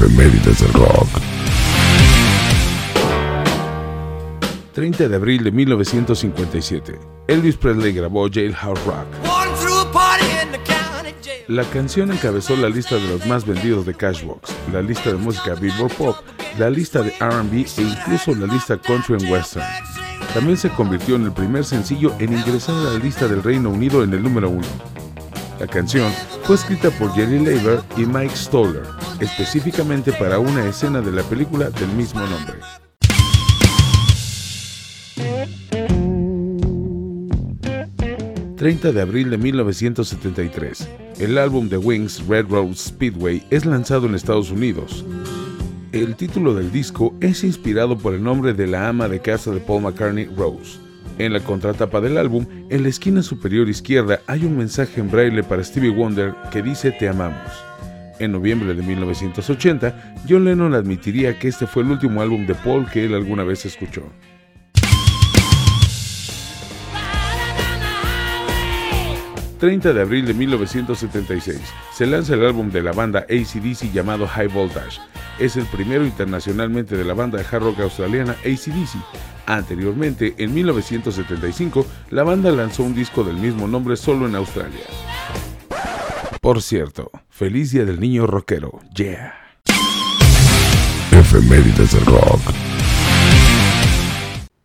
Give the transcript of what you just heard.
Efemérides del rock. 30 de abril de 1957. Elvis Presley grabó Jailhouse Rock. La canción encabezó la lista de los más vendidos de Cashbox, la lista de música Billboard Pop, la lista de RB e incluso la lista Country and Western. También se convirtió en el primer sencillo en ingresar a la lista del Reino Unido en el número uno. La canción fue escrita por Jerry Leiber y Mike Stoller, específicamente para una escena de la película del mismo nombre. 30 de abril de 1973. El álbum de Wings, Red Road Speedway, es lanzado en Estados Unidos. El título del disco es inspirado por el nombre de la ama de casa de Paul McCartney, Rose. En la contratapa del álbum, en la esquina superior izquierda hay un mensaje en braille para Stevie Wonder que dice Te amamos. En noviembre de 1980, John Lennon admitiría que este fue el último álbum de Paul que él alguna vez escuchó. 30 de abril de 1976, se lanza el álbum de la banda ACDC llamado High Voltage. Es el primero internacionalmente de la banda de hard rock australiana ACDC. Anteriormente, en 1975, la banda lanzó un disco del mismo nombre solo en Australia. Por cierto, feliz día del niño rockero, yeah. Efemérides del rock.